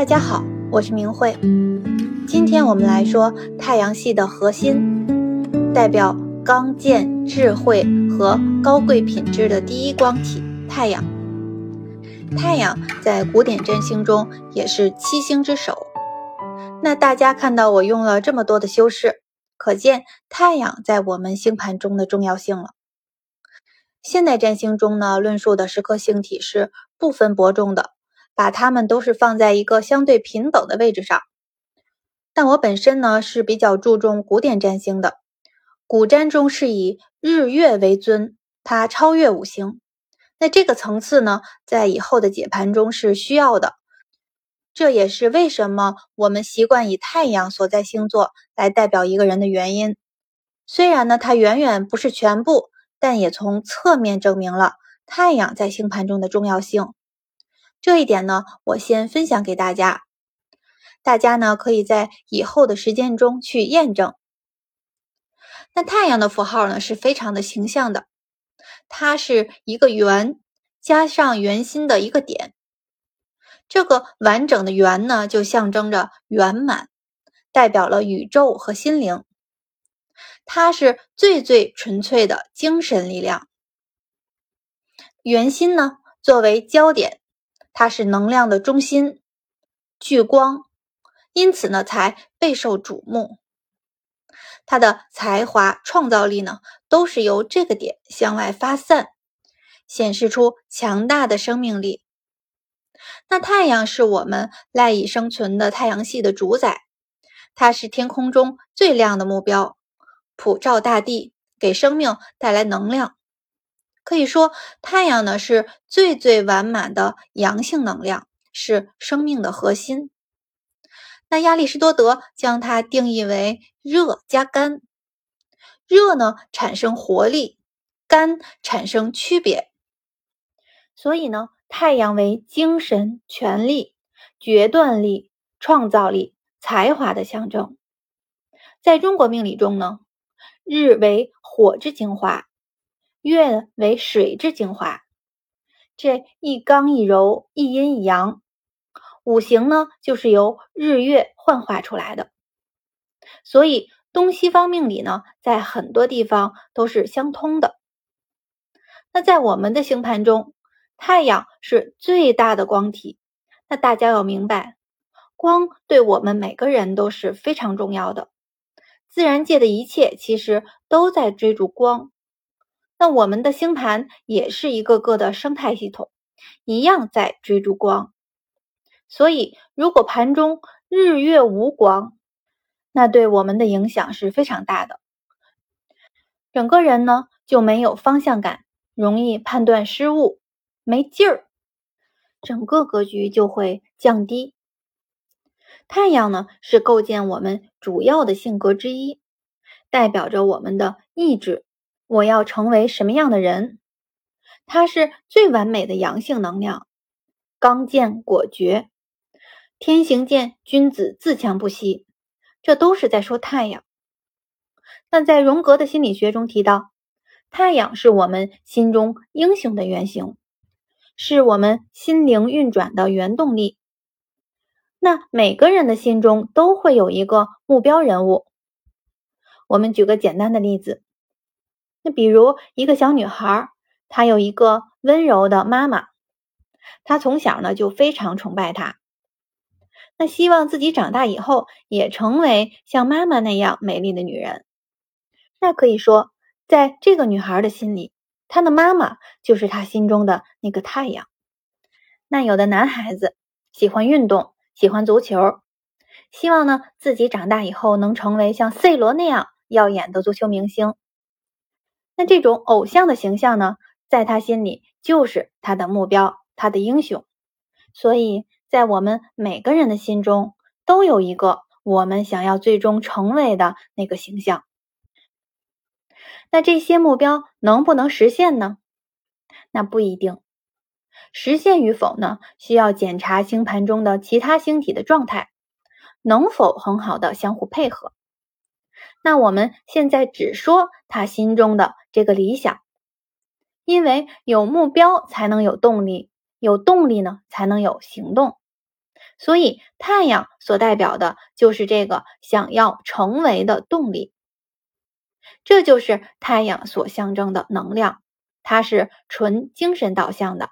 大家好，我是明慧。今天我们来说太阳系的核心，代表刚健、智慧和高贵品质的第一光体——太阳。太阳在古典占星中也是七星之首。那大家看到我用了这么多的修饰，可见太阳在我们星盘中的重要性了。现代占星中呢，论述的十颗星体是不分伯仲的。把它们都是放在一个相对平等的位置上，但我本身呢是比较注重古典占星的，古占中是以日月为尊，它超越五行。那这个层次呢，在以后的解盘中是需要的，这也是为什么我们习惯以太阳所在星座来代表一个人的原因。虽然呢，它远远不是全部，但也从侧面证明了太阳在星盘中的重要性。这一点呢，我先分享给大家，大家呢可以在以后的实践中去验证。那太阳的符号呢是非常的形象的，它是一个圆加上圆心的一个点，这个完整的圆呢就象征着圆满，代表了宇宙和心灵，它是最最纯粹的精神力量。圆心呢作为焦点。它是能量的中心，聚光，因此呢才备受瞩目。他的才华、创造力呢，都是由这个点向外发散，显示出强大的生命力。那太阳是我们赖以生存的太阳系的主宰，它是天空中最亮的目标，普照大地，给生命带来能量。可以说，太阳呢是最最完满的阳性能量，是生命的核心。那亚里士多德将它定义为热加干，热呢产生活力，干产生区别。所以呢，太阳为精神、权力、决断力、创造力、才华的象征。在中国命理中呢，日为火之精华。月为水之精华，这一刚一柔，一阴一阳，五行呢就是由日月幻化出来的。所以东西方命理呢，在很多地方都是相通的。那在我们的星盘中，太阳是最大的光体。那大家要明白，光对我们每个人都是非常重要的。自然界的一切其实都在追逐光。那我们的星盘也是一个个的生态系统，一样在追逐光。所以，如果盘中日月无光，那对我们的影响是非常大的。整个人呢就没有方向感，容易判断失误，没劲儿，整个格局就会降低。太阳呢是构建我们主要的性格之一，代表着我们的意志。我要成为什么样的人？它是最完美的阳性能量，刚健果决，天行健，君子自强不息。这都是在说太阳。但在荣格的心理学中提到，太阳是我们心中英雄的原型，是我们心灵运转的原动力。那每个人的心中都会有一个目标人物。我们举个简单的例子。那比如一个小女孩，她有一个温柔的妈妈，她从小呢就非常崇拜她，那希望自己长大以后也成为像妈妈那样美丽的女人。那可以说，在这个女孩的心里，她的妈妈就是她心中的那个太阳。那有的男孩子喜欢运动，喜欢足球，希望呢自己长大以后能成为像 C 罗那样耀眼的足球明星。那这种偶像的形象呢，在他心里就是他的目标，他的英雄。所以在我们每个人的心中，都有一个我们想要最终成为的那个形象。那这些目标能不能实现呢？那不一定。实现与否呢，需要检查星盘中的其他星体的状态，能否很好的相互配合。那我们现在只说他心中的这个理想，因为有目标才能有动力，有动力呢才能有行动。所以太阳所代表的就是这个想要成为的动力。这就是太阳所象征的能量，它是纯精神导向的。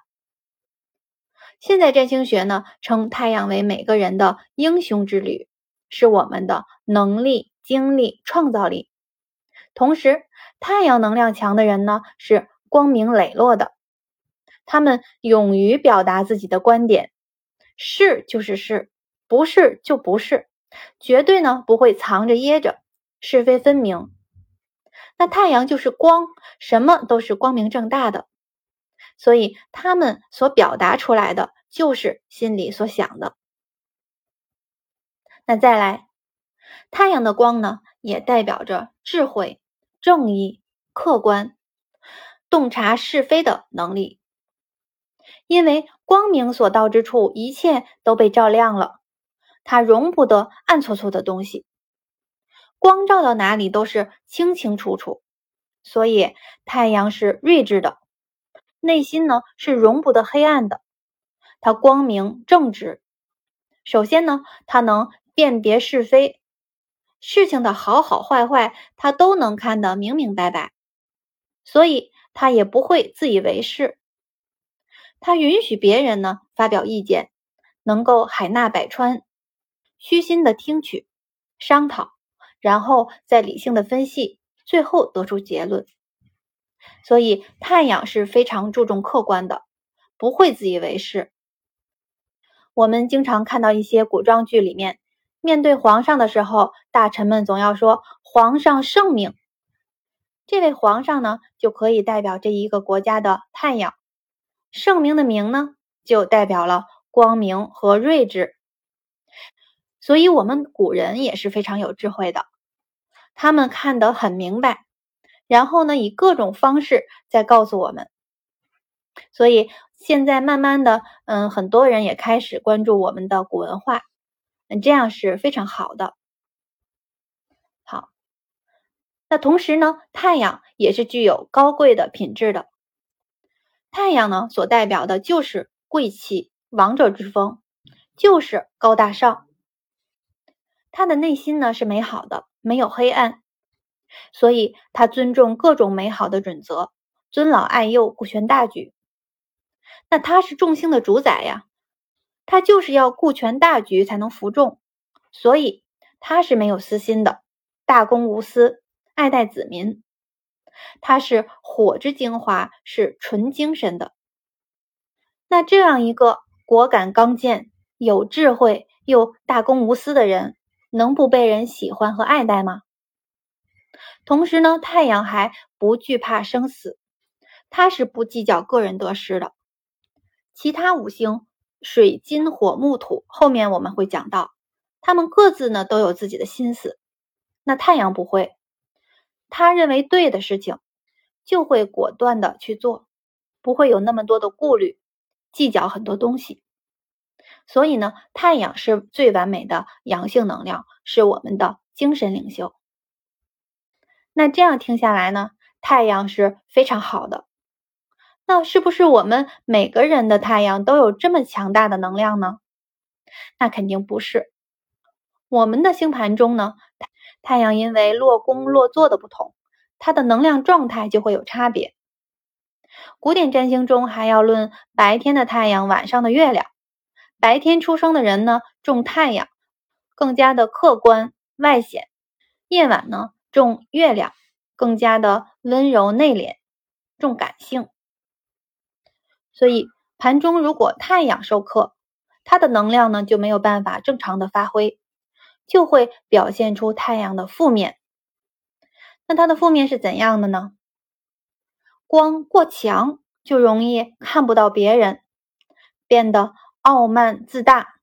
现在占星学呢，称太阳为每个人的英雄之旅，是我们的能力、精力、创造力。同时，太阳能量强的人呢，是光明磊落的，他们勇于表达自己的观点，是就是是，不是就不是，绝对呢不会藏着掖着，是非分明。那太阳就是光，什么都是光明正大的，所以他们所表达出来的就是心里所想的。那再来，太阳的光呢，也代表着智慧、正义、客观、洞察是非的能力。因为光明所到之处，一切都被照亮了，它容不得暗搓搓的东西。光照到哪里都是清清楚楚，所以太阳是睿智的，内心呢是容不得黑暗的，它光明正直。首先呢，它能辨别是非，事情的好好坏坏，他都能看得明明白白，所以他也不会自以为是。他允许别人呢发表意见，能够海纳百川，虚心的听取、商讨。然后再理性的分析，最后得出结论。所以太阳是非常注重客观的，不会自以为是。我们经常看到一些古装剧里面，面对皇上的时候，大臣们总要说“皇上圣明”。这位皇上呢，就可以代表这一个国家的太阳。圣明的明呢，就代表了光明和睿智。所以，我们古人也是非常有智慧的，他们看得很明白，然后呢，以各种方式在告诉我们。所以，现在慢慢的，嗯，很多人也开始关注我们的古文化，嗯，这样是非常好的。好，那同时呢，太阳也是具有高贵的品质的。太阳呢，所代表的就是贵气、王者之风，就是高大上。他的内心呢是美好的，没有黑暗，所以他尊重各种美好的准则，尊老爱幼，顾全大局。那他是众星的主宰呀，他就是要顾全大局才能服众，所以他是没有私心的，大公无私，爱戴子民。他是火之精华，是纯精神的。那这样一个果敢刚健、有智慧又大公无私的人。能不被人喜欢和爱戴吗？同时呢，太阳还不惧怕生死，他是不计较个人得失的。其他五星水、金、火、木、土，后面我们会讲到，他们各自呢都有自己的心思。那太阳不会，他认为对的事情就会果断的去做，不会有那么多的顾虑，计较很多东西。所以呢，太阳是最完美的阳性能量，是我们的精神领袖。那这样听下来呢，太阳是非常好的。那是不是我们每个人的太阳都有这么强大的能量呢？那肯定不是。我们的星盘中呢，太阳因为落宫落座的不同，它的能量状态就会有差别。古典占星中还要论白天的太阳，晚上的月亮。白天出生的人呢，重太阳，更加的客观外显；夜晚呢，重月亮，更加的温柔内敛，重感性。所以盘中如果太阳受克，它的能量呢就没有办法正常的发挥，就会表现出太阳的负面。那它的负面是怎样的呢？光过强就容易看不到别人，变得。傲慢自大，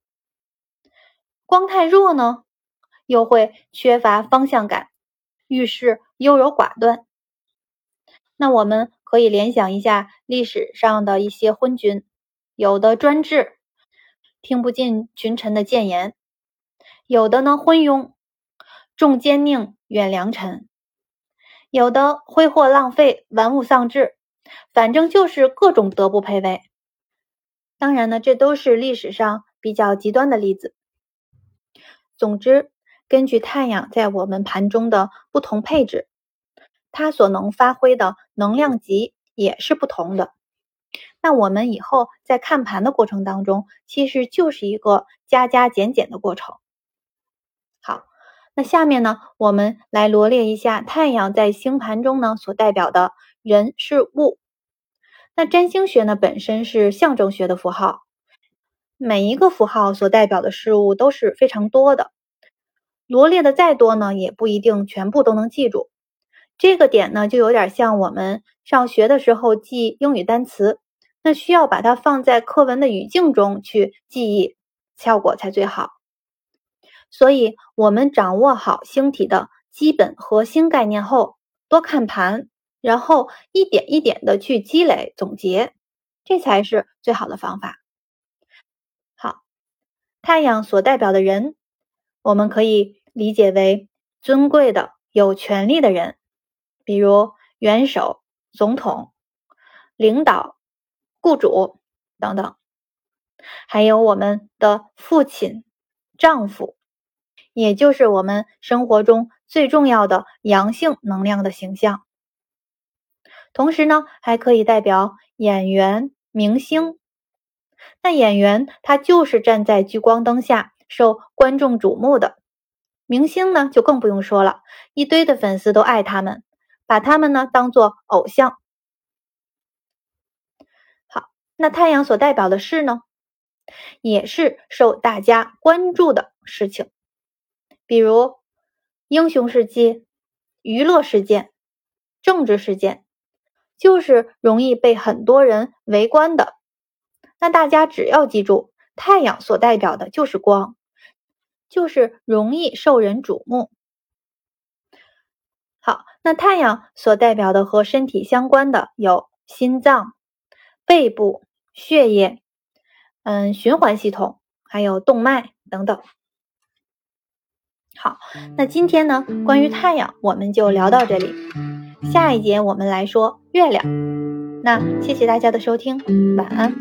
光太弱呢，又会缺乏方向感，遇事优柔寡断。那我们可以联想一下历史上的一些昏君，有的专制，听不进群臣的谏言；有的呢昏庸，重奸佞远良臣；有的挥霍浪费，玩物丧志，反正就是各种德不配位。当然呢，这都是历史上比。较极端的例子。总之，根据太阳在我们盘中的不同配置，它所能发挥的能量级也是不同的。那我们以后在看盘的过程当中，其实就是一个加加减减的过程。好，那下面呢，我们来罗列一下太阳在星盘中呢所代表的人事物。那占星学呢本身是象征学的符号。每一个符号所代表的事物都是非常多的，罗列的再多呢，也不一定全部都能记住。这个点呢，就有点像我们上学的时候记英语单词，那需要把它放在课文的语境中去记忆，效果才最好。所以，我们掌握好星体的基本核心概念后，多看盘，然后一点一点的去积累总结，这才是最好的方法。好太阳所代表的人，我们可以理解为尊贵的、有权力的人，比如元首、总统、领导、雇主等等，还有我们的父亲、丈夫，也就是我们生活中最重要的阳性能量的形象。同时呢，还可以代表演员、明星。那演员他就是站在聚光灯下受观众瞩目的，明星呢就更不用说了，一堆的粉丝都爱他们，把他们呢当做偶像。好，那太阳所代表的事呢，也是受大家关注的事情，比如英雄事迹、娱乐事件、政治事件，就是容易被很多人围观的。那大家只要记住，太阳所代表的就是光，就是容易受人瞩目。好，那太阳所代表的和身体相关的有心脏、背部、血液、嗯循环系统，还有动脉等等。好，那今天呢，关于太阳我们就聊到这里，下一节我们来说月亮。那谢谢大家的收听，晚安。